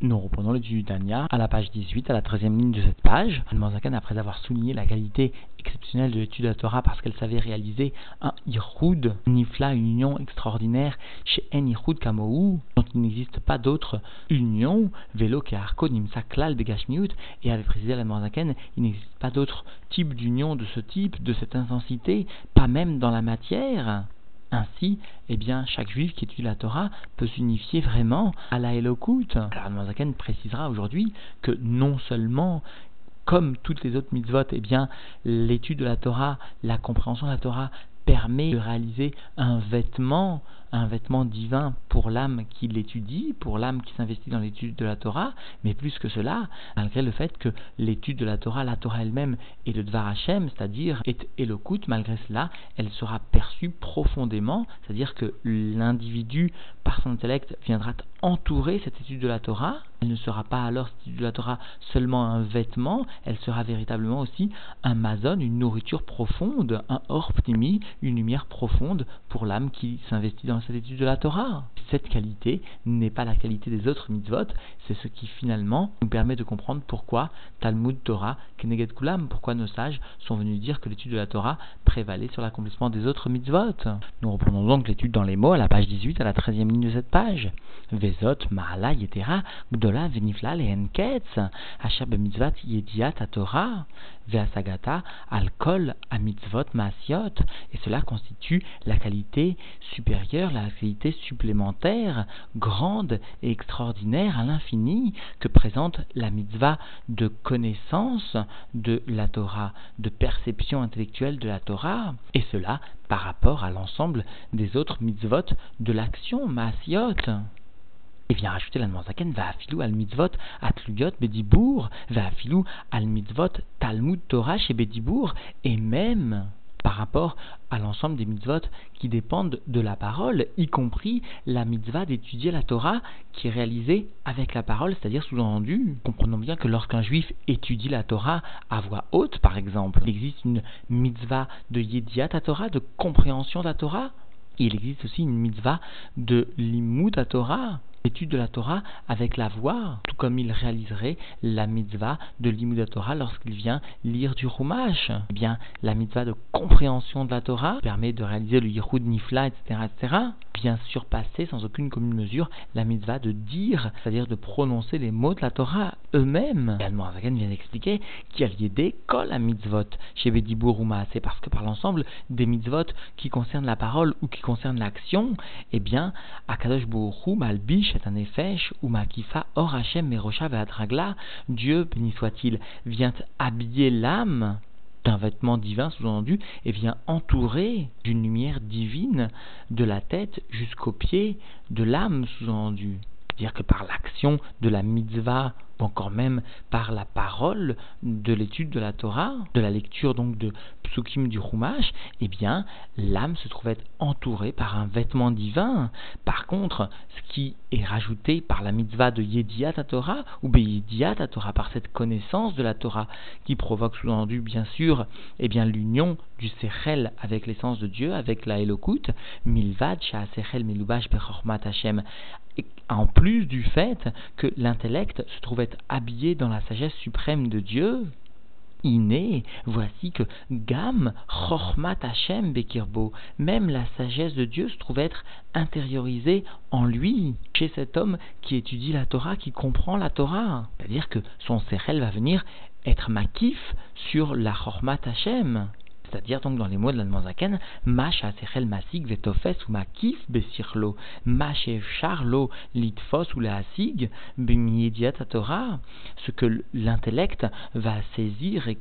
Nous reprenons l'étude Dania à la page 18, à la 13e ligne de cette page. Al-Manzakan, après avoir souligné la qualité exceptionnelle de l'étude de la Torah parce qu'elle savait réaliser un Ihoud, Nifla, une union extraordinaire chez En Ihoud Kamou, dont il n'existe pas d'autre union, Velo Arko Nimsa Klal Begashmiut, et avait précisé Al-Manzakan, il n'existe pas d'autre type d'union de ce type, de cette intensité, pas même dans la matière. Ainsi, eh bien, chaque juif qui étudie la Torah peut s'unifier vraiment à la Elokut. Alors, Mazaken précisera aujourd'hui que non seulement comme toutes les autres mitzvot, eh bien, l'étude de la Torah, la compréhension de la Torah permet de réaliser un vêtement, un vêtement divin pour l'âme qui l'étudie, pour l'âme qui s'investit dans l'étude de la Torah, mais plus que cela, malgré le fait que l'étude de la Torah, la Torah elle-même est le Dvar Hashem, c'est-à-dire est Elokut, malgré cela, elle sera perçue profondément, c'est-à-dire que l'individu, par son intellect, viendra entourer cette étude de la Torah. Elle ne sera pas alors, cette étude de la Torah, seulement un vêtement, elle sera véritablement aussi un mazon, une nourriture profonde, un orptimi, une lumière profonde pour l'âme qui s'investit dans cette étude de la Torah. Cette qualité n'est pas la qualité des autres mitzvot, c'est ce qui finalement nous permet de comprendre pourquoi Talmud Torah, Keneged Kulam, pourquoi nos sages sont venus dire que l'étude de la Torah prévalait sur l'accomplissement des autres mitzvot. Nous reprenons donc l'étude dans les mots à la page 18, à la 13e ligne de cette page. Vezot, Maala, Yetera, Gdola, Venifla, Lehenketz, Asher Bemitzvat, Yediat, Torah, Veasagata, Alkol, Amitzvot, Masiot, et cela constitue la qualité supérieure, la qualité supplémentaire, grande et extraordinaire à l'infini que présente la mitzvah de connaissance de la Torah, de perception intellectuelle de la Torah, et cela par rapport à l'ensemble des autres mitzvot de l'action Masiot. Et vient rajouter la Zaken, va afilou al mitzvot atluyot bedibour, va afilou al mitzvot talmud Torah chez bedibour, et même par rapport à l'ensemble des mitzvot qui dépendent de la parole, y compris la mitzvah d'étudier la Torah qui est réalisée avec la parole, c'est-à-dire sous-entendu. Comprenons bien que lorsqu'un juif étudie la Torah à voix haute, par exemple, il existe une mitzvah de yediat à Torah, de compréhension de la Torah. Il existe aussi une mitzvah de limud à Torah, l'étude de la Torah avec la voix, tout comme il réaliserait la mitzvah de l'imud Torah lorsqu'il vient lire du Rumash. Eh bien, la mitzvah de compréhension de la Torah permet de réaliser le Yehud Nifla, etc., etc., bien surpasser sans aucune commune mesure la mitzvah de dire, c'est-à-dire de prononcer les mots de la Torah eux-mêmes. Également, Avagan vient d'expliquer qu'il y avait des kol à mitzvot chez Bedibur c'est parce que par l'ensemble des mitzvot qui concernent la parole ou qui concernent l'action, eh bien, Akadosh Hu Malbish ou Makifa Or Hashem Merosha Ve'adragla, Dieu, béni soit-il, vient habiller l'âme d'un vêtement divin sous-entendu et vient entourer d'une lumière divine de la tête jusqu'aux pieds de l'âme sous-entendu. C'est-à-dire que par l'action de la mitzvah encore même par la parole de l'étude de la Torah, de la lecture donc de Psukim du Rumash, eh bien, l'âme se trouve être entourée par un vêtement divin. Par contre, ce qui est rajouté par la mitzvah de Yediat Torah, ou Beyediat Torah, par cette connaissance de la Torah, qui provoque sous-entendu, bien sûr, eh bien, l'union du Sechel avec l'essence de Dieu, avec la Elokut, Milvad, Sechel, Milubash, Bechormat Hashem, en plus du fait que l'intellect se trouvait habillé dans la sagesse suprême de Dieu, inné, voici que Gam Chormat Hashem Bekirbo, même la sagesse de Dieu se trouve être intériorisée en lui, chez cet homme qui étudie la Torah, qui comprend la Torah. C'est-à-dire que son Sechel va venir être makif sur la Chormat Hashem. C'est-à-dire donc dans les mots de l'Anmanzaken, Mash Sechel Masig Vetofes ou Makif Besirlo, Mash Charlo Litfos ou la Asig Torah, ce que l'intellect va saisir et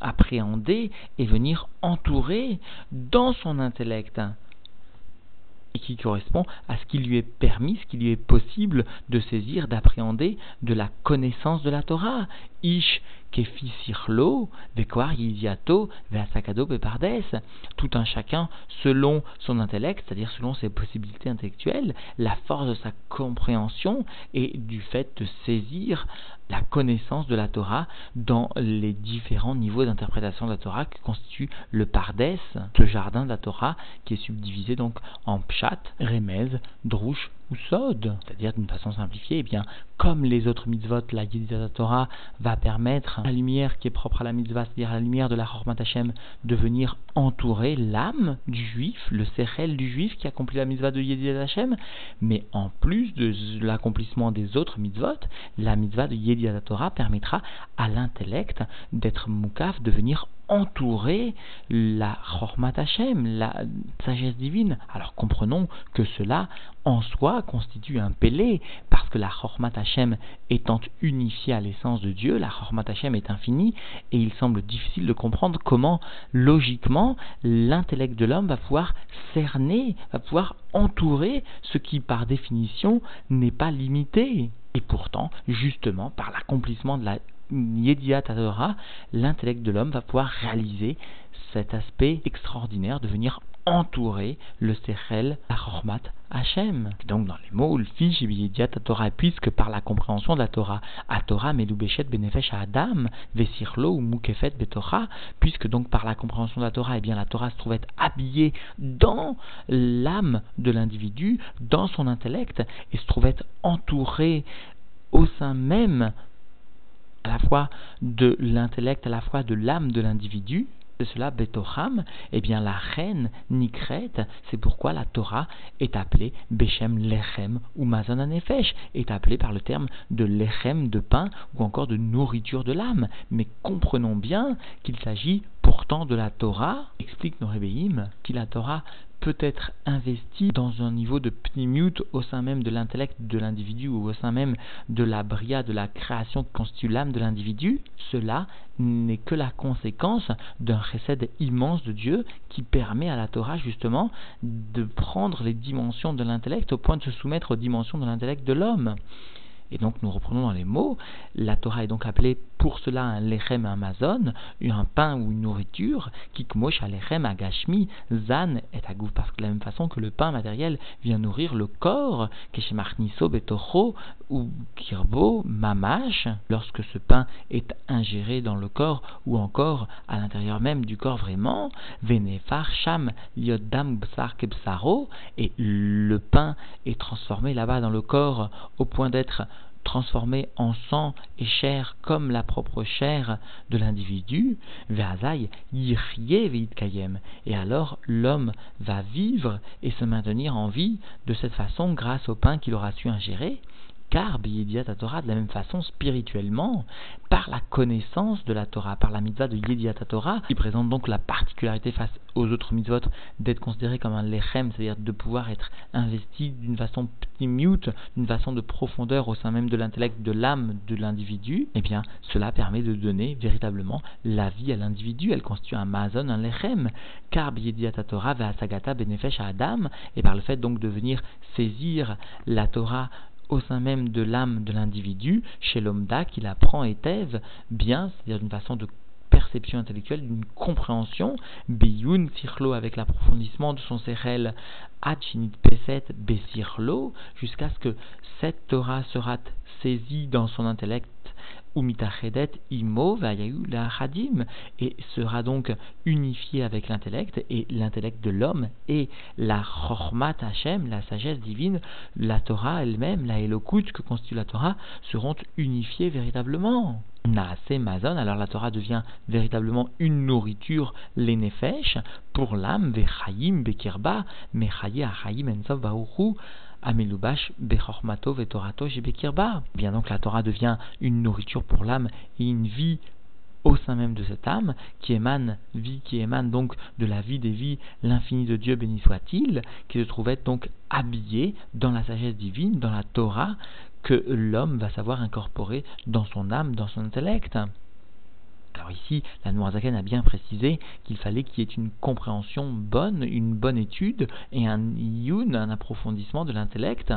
appréhender et venir entourer dans son intellect. Et qui correspond à ce qui lui est permis, ce qui lui est possible de saisir, d'appréhender de la connaissance de la Torah. Kefisirlo, vekoar yidiato, bepardes. Tout un chacun selon son intellect, c'est-à-dire selon ses possibilités intellectuelles, la force de sa compréhension et du fait de saisir la connaissance de la Torah dans les différents niveaux d'interprétation de la Torah qui constituent le Pardes, le jardin de la Torah, qui est subdivisé donc en Pshat, Remez, Drush, ou sod, c'est-à-dire d'une façon simplifiée, eh bien, comme les autres mitzvot, la Yedidat Torah va permettre la lumière qui est propre à la mitzvah, c'est-à-dire la lumière de la Chormat Hashem, de venir entourer l'âme du juif, le sérel du juif qui accomplit la mitzvah de Yedidat Hashem, mais en plus de l'accomplissement des autres mitzvot, la mitzvah de Yedidat Torah permettra à l'intellect d'être moukaf, de venir entourer la Chormat Hashem, la sagesse divine. Alors comprenons que cela en soi constitue un pélé, parce que la Chormat Hashem étant unifiée à l'essence de Dieu, la Chormat Hashem est infinie, et il semble difficile de comprendre comment, logiquement, l'intellect de l'homme va pouvoir cerner, va pouvoir entourer ce qui, par définition, n'est pas limité. Et pourtant, justement, par l'accomplissement de la Yediat Torah, l'intellect de l'homme va pouvoir réaliser cet aspect extraordinaire de venir entourer le Sechel Achormat Hachem. Donc dans les mots, fiche Yediat Torah, puisque par la compréhension de la Torah, à Torah Meloubechet Benefesh Adam, Vesirlo ou Mukefet Betorah, puisque donc par la compréhension de la Torah, eh bien la Torah se trouvait habillée dans l'âme de l'individu, dans son intellect, et se trouvait entourée au sein même à la fois de l'intellect, à la fois de l'âme de l'individu, de cela Betocham, eh bien la reine Nikret, c'est pourquoi la Torah est appelée Bechem Lechem ou Mazon Anefesh, est appelée par le terme de Lechem de pain ou encore de nourriture de l'âme. Mais comprenons bien qu'il s'agit pourtant de la Torah, explique Norébeim, qu'il la Torah peut être investi dans un niveau de pnimut au sein même de l'intellect de l'individu ou au sein même de la bria, de la création qui constitue l'âme de l'individu, cela n'est que la conséquence d'un recède immense de Dieu qui permet à la Torah justement de prendre les dimensions de l'intellect au point de se soumettre aux dimensions de l'intellect de l'homme. Et donc nous reprenons dans les mots, la Torah est donc appelée pour cela un lechem amazon, un pain ou une nourriture, kikmosh lechem agashmi, zan et agouf, parce que de la même façon que le pain matériel vient nourrir le corps, keshemarniso betocho ou kirbo mamash, lorsque ce pain est ingéré dans le corps ou encore à l'intérieur même du corps vraiment, venefar sham liodam bsar kebsaro, et le pain est transformé là-bas dans le corps au point d'être transformé en sang et chair comme la propre chair de l'individu, et alors l'homme va vivre et se maintenir en vie de cette façon grâce au pain qu'il aura su ingérer, car Yediat Torah, de la même façon, spirituellement, par la connaissance de la Torah, par la mitzvah de Yediat Torah, qui présente donc la particularité face aux autres mitzvot d'être considéré comme un lechem, c'est-à-dire de pouvoir être investi d'une façon mute, d'une façon de profondeur au sein même de l'intellect, de l'âme de l'individu, eh bien, cela permet de donner véritablement la vie à l'individu. Elle constitue un mazon, un lechem, car Yediat Torah va sagata benefesh à Adam, et par le fait donc de venir saisir la Torah au sein même de l'âme de l'individu, chez l'homme-da, qu'il apprend et thèse bien, c'est-à-dire d'une façon de perception intellectuelle, d'une compréhension, biyun sirlo avec l'approfondissement de son sérel, achinit peset besirlo, jusqu'à ce que cette Torah sera saisie dans son intellect Et sera donc unifié avec l'intellect et l'intellect de l'homme et la chormat Hashem, la sagesse divine, la Torah elle-même, la Elokut que constitue la Torah seront unifiés véritablement. Naase alors la Torah devient véritablement une nourriture, l'énefesh, pour l'âme, vechayim bekirba, achayim ensov Amelubash Bechormato Vetorato Jebekirba. Bien donc la Torah devient une nourriture pour l'âme et une vie au sein même de cette âme, qui émane, vie qui émane donc de la vie des vies, l'infini de Dieu béni soit-il, qui se trouvait donc habillé dans la sagesse divine, dans la Torah, que l'homme va savoir incorporer dans son âme, dans son intellect. Alors ici, la Noirzaken a bien précisé qu'il fallait qu'il y ait une compréhension bonne, une bonne étude et un yun, un approfondissement de l'intellect,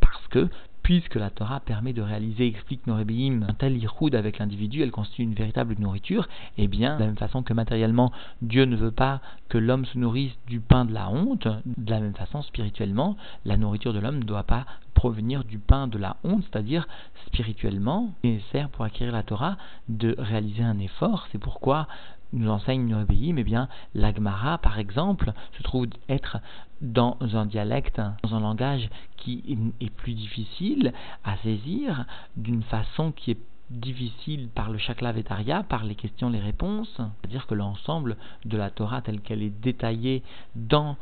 parce que puisque la Torah permet de réaliser, explique Norébiim, un tel iroud avec l'individu, elle constitue une véritable nourriture, et eh bien, de la même façon que matériellement, Dieu ne veut pas que l'homme se nourrisse du pain de la honte, de la même façon, spirituellement, la nourriture de l'homme ne doit pas provenir du pain de la honte, c'est-à-dire spirituellement, nécessaire pour acquérir la Torah de réaliser un effort. C'est pourquoi nous enseigne nous obéit, mais bien l'agmara, par exemple, se trouve être dans un dialecte, dans un langage qui est plus difficile à saisir, d'une façon qui est difficile par le chaklavetaria, par les questions, les réponses, c'est-à-dire que l'ensemble de la Torah telle qu'elle est détaillée dans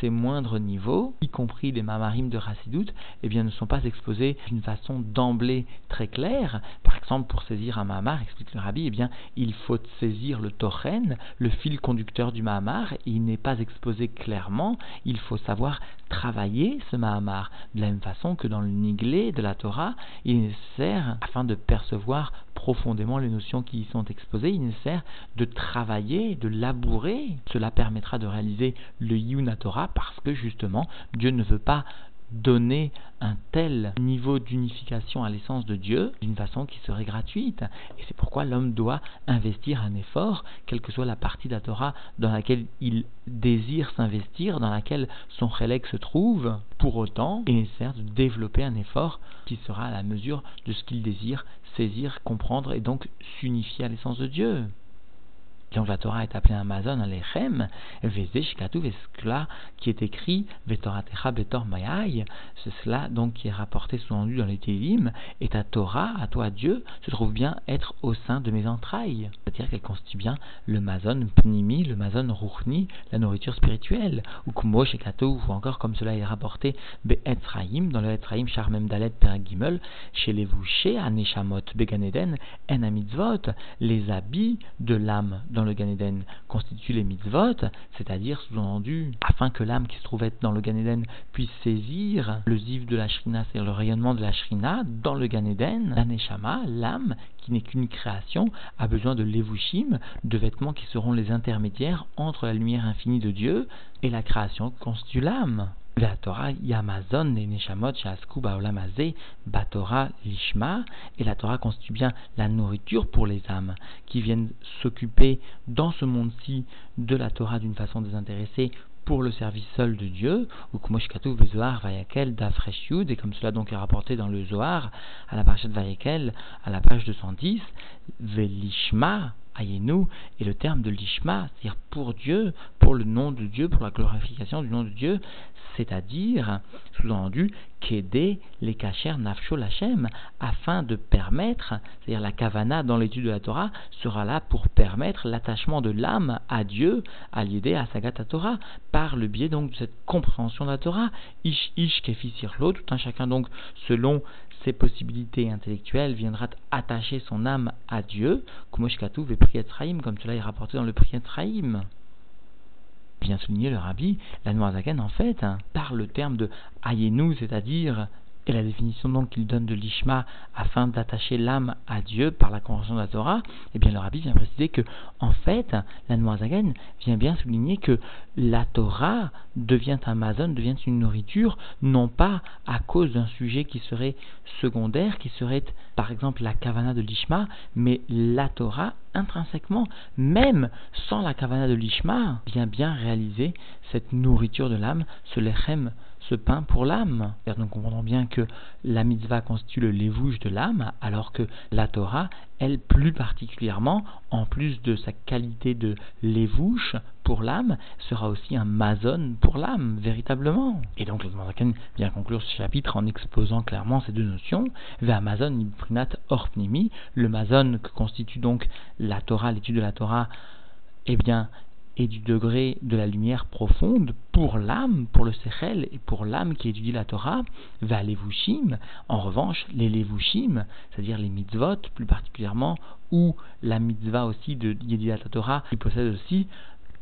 ces moindres niveaux, y compris les mamarim de Rassidout, eh bien, ne sont pas exposés d'une façon d'emblée très claire. Par exemple, pour saisir un mamar, explique le rabbi, eh bien, il faut saisir le tochen, le fil conducteur du mahamar, il n'est pas exposé clairement, il faut savoir travailler ce mahamar. De la même façon que dans le niglé de la Torah, il sert afin de percevoir profondément les notions qui y sont exposées, il nécessaire de travailler, de labourer. Cela permettra de réaliser le Yuna Torah parce que justement, Dieu ne veut pas donner un tel niveau d'unification à l'essence de Dieu d'une façon qui serait gratuite. Et c'est pourquoi l'homme doit investir un effort, quelle que soit la partie de la Torah dans laquelle il désire s'investir, dans laquelle son relègue se trouve. Pour autant, il est nécessaire de développer un effort qui sera à la mesure de ce qu'il désire saisir, comprendre et donc s'unifier à l'essence de Dieu. Donc la Torah est appelée Amazon Alechem, Veze Shikatu cela qui est écrit Vetoratecha Betor Mayai, c'est cela donc qui est rapporté sous-entendu dans les Télim, et ta Torah, à toi Dieu, se trouve bien être au sein de mes entrailles. C'est-à-dire qu'elle constitue bien le Mazon Pnimi, le Mazon Ruchni, la nourriture spirituelle, ou Kumo Shikatu, ou encore comme cela est rapporté Be'etzraim, dans le Etzraim Charmem Dalet Peragimel, chez les Vouchés, Aneshamot Beganeden, En les habits de l'âme le Gan Eden constituent les mitzvot, c'est-à-dire sous-entendu, afin que l'âme qui se trouvait dans le Gan Eden puisse saisir le ziv de la shrina, c'est-à-dire le rayonnement de la shrina dans le Gan Eden, l'aneshama, l'âme, qui n'est qu'une création, a besoin de levushim, de vêtements qui seront les intermédiaires entre la lumière infinie de Dieu et la création qui constitue l'âme. La Torah Yamazon Neshamot Shasku Baolamazé Batora Lishma. Et la Torah constitue bien la nourriture pour les âmes qui viennent s'occuper dans ce monde-ci de la Torah d'une façon désintéressée pour le service seul de Dieu, ou Kumoshkatu Vayakel Dafreshyud, et comme cela donc est rapporté dans le Zohar, à la page de Vayakel, à la page 210, Velishma, et le terme de Lishma, c'est-à-dire pour Dieu, pour le nom de Dieu, pour la glorification du nom de Dieu, c'est-à-dire, sous-entendu, qu'aider les kacher nafsho lachem, afin de permettre, c'est-à-dire la kavana dans l'étude de la Torah sera là pour permettre l'attachement de l'âme à Dieu, à l'idée à Sagat Torah, par le biais donc de cette compréhension de la Torah, ish ish kefi sirlo, tout un chacun donc selon ses possibilités intellectuelles viendra attacher son âme à Dieu, ve comme cela est rapporté dans le Priyat bien souligné le rabbi, la Noirzaken en fait, hein, par le terme de Ayenu, c'est-à-dire et la définition donc qu'il donne de l'ishma afin d'attacher l'âme à Dieu par la convention de la Torah, eh bien le rabbi vient préciser que en fait, la Noazagen vient bien souligner que la Torah devient un mazon, devient une nourriture, non pas à cause d'un sujet qui serait secondaire, qui serait par exemple la kavana de l'ishma, mais la Torah intrinsèquement, même sans la kavana de l'ishma, vient bien réaliser cette nourriture de l'âme, ce lechem ce pain pour l'âme. Nous comprenons bien que la mitzvah constitue le lévouche de l'âme, alors que la Torah, elle plus particulièrement, en plus de sa qualité de lévouche pour l'âme, sera aussi un mazon pour l'âme, véritablement. Et donc le Zaken vient conclure ce chapitre en exposant clairement ces deux notions. Amazon ibrinat orpnimi, le mazon que constitue donc la Torah, l'étude de la Torah, eh bien, et du degré de la lumière profonde pour l'âme, pour le Sechel et pour l'âme qui étudie la Torah, va levushim. En revanche, les levushim, c'est-à-dire les mitzvot plus particulièrement, ou la mitzvah aussi de Yedidat Torah, qui possède aussi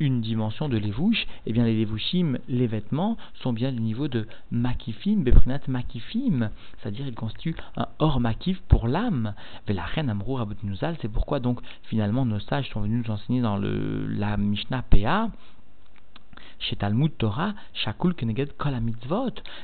une dimension de lévouche, eh bien les lévouchim, les vêtements, sont bien du niveau de makifim, beprinat makifim, c'est-à-dire ils constituent un hors makif pour l'âme. reine amrou nuzal, c'est pourquoi donc finalement nos sages sont venus nous enseigner dans le, la Mishnah PA chez Talmud Torah, Shakul Keneged Kol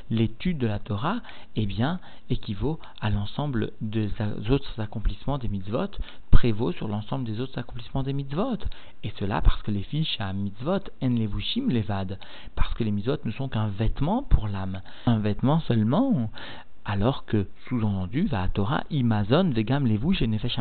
l'étude de la Torah, eh bien, équivaut à l'ensemble des autres accomplissements des mitzvot, prévaut sur l'ensemble des autres accomplissements des mitzvot. Et cela parce que les fiches à mitzvot, en levushim levad, parce que les mitzvot ne sont qu'un vêtement pour l'âme, un vêtement seulement. Alors que, sous-entendu, va Torah imazon vegam et nefesh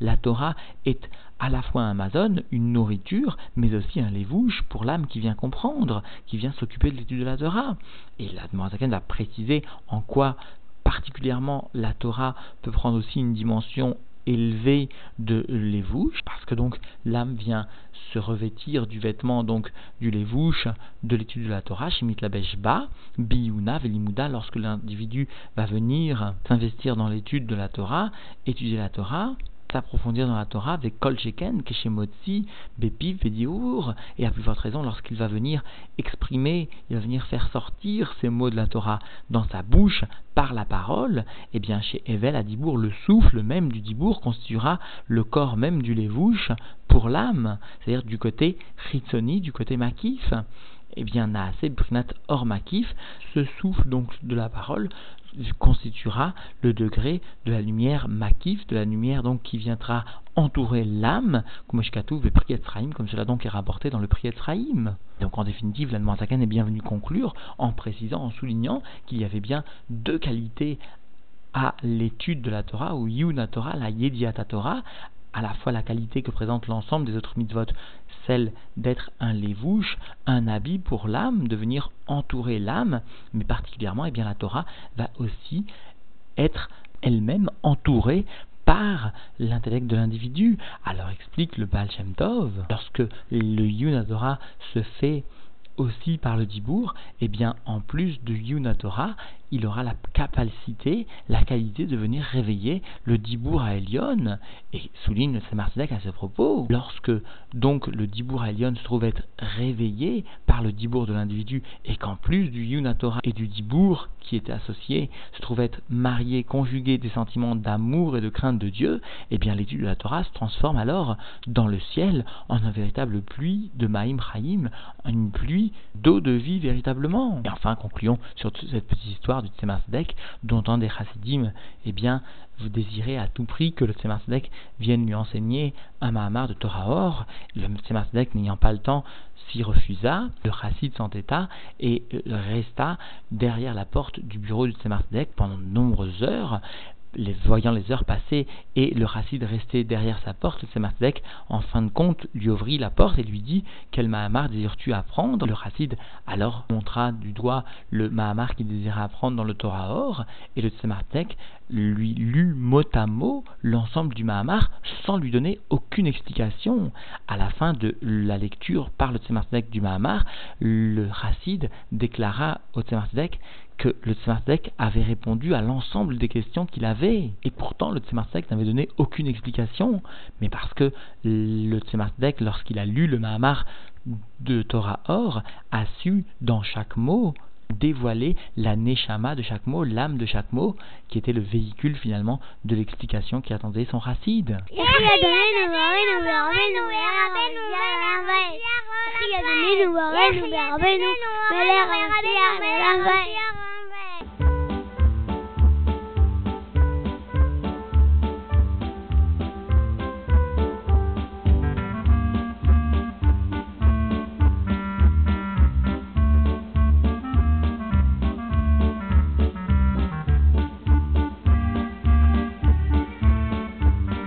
La Torah est à la fois un Amazon, une nourriture, mais aussi un lévouche pour l'âme qui vient comprendre, qui vient s'occuper de l'étude de la Torah. Et la Zaken va préciser en quoi particulièrement la Torah peut prendre aussi une dimension élevée de lévouche, parce que donc l'âme vient se revêtir du vêtement donc du lévouche de l'étude de la Torah, Shemit la Ba, Biyuna, Velimuda, lorsque l'individu va venir s'investir dans l'étude de la Torah, étudier la Torah, s'approfondir dans la Torah avec Kol Sheken, Keshemotzi, Bepiv, Vediour, et à plus forte raison lorsqu'il va venir exprimer, il va venir faire sortir ces mots de la Torah dans sa bouche par la parole, et eh bien chez Evel à Dibour, le souffle même du Dibour constituera le corps même du Lévouche pour l'âme, c'est-à-dire du côté Chitsoni, du côté Makif. Eh bien, Naase Brinat Or Makif, ce souffle donc de la parole constituera le degré de la lumière makif, de la lumière donc qui viendra entourer l'âme, comme comme cela donc est rapporté dans le Priet Donc en définitive, l'Anne est bienvenu conclure en précisant, en soulignant qu'il y avait bien deux qualités à l'étude de la Torah, ou Yuna Torah, la Yediata Torah, à la fois la qualité que présente l'ensemble des autres mitzvot, celle d'être un lévouche, un habit pour l'âme, de venir entourer l'âme, mais particulièrement, eh bien, la Torah va aussi être elle-même entourée par l'intellect de l'individu. Alors explique le Baal Shem Tov, lorsque le Yuna Torah se fait aussi par le Dibour, eh bien, en plus de Yuna Torah, il aura la capacité, la qualité de venir réveiller le Dibour à Elion. Et souligne le Samartidek à ce propos, lorsque donc le Dibour à Elion se trouve être réveillé par le Dibour de l'individu et qu'en plus du Yunatora et du Dibour qui était associé se trouve être marié, conjugué des sentiments d'amour et de crainte de Dieu, eh bien l'étude de la Torah se transforme alors dans le ciel en un véritable pluie de Maïm Chaim, une pluie d'eau de vie véritablement. Et enfin, concluons sur cette petite histoire du Tzemar dont un des chassidim, eh bien, vous désirez à tout prix que le Tzemar vienne lui enseigner un Mahamar de Torah Or. Le Tzemar n'ayant pas le temps, s'y refusa, le chassid s'entêta et resta derrière la porte du bureau du Tzemar pendant de nombreuses heures, les, voyant les heures passer et le Rassid restait derrière sa porte, le en fin de compte, lui ouvrit la porte et lui dit Quel Mahamar désires-tu apprendre? Le Rassid alors montra du doigt le Mahamar qu'il désirait apprendre dans le Torah Or, et le Tzemardek lui lut mot à mot l'ensemble du Mahamar sans lui donner aucune explication. À la fin de la lecture par le Tzemardek du Mahamar, le Rassid déclara au Tzemardek que le Tzemardek avait répondu à l'ensemble des questions qu'il avait. Et pourtant, le Tzemardek n'avait donné aucune explication. Mais parce que le Tzemardek, lorsqu'il a lu le Mahamar de Torah Or, a su dans chaque mot dévoiler la neshama de chaque mot, l'âme de chaque mot, qui était le véhicule finalement de l'explication qui attendait son racide.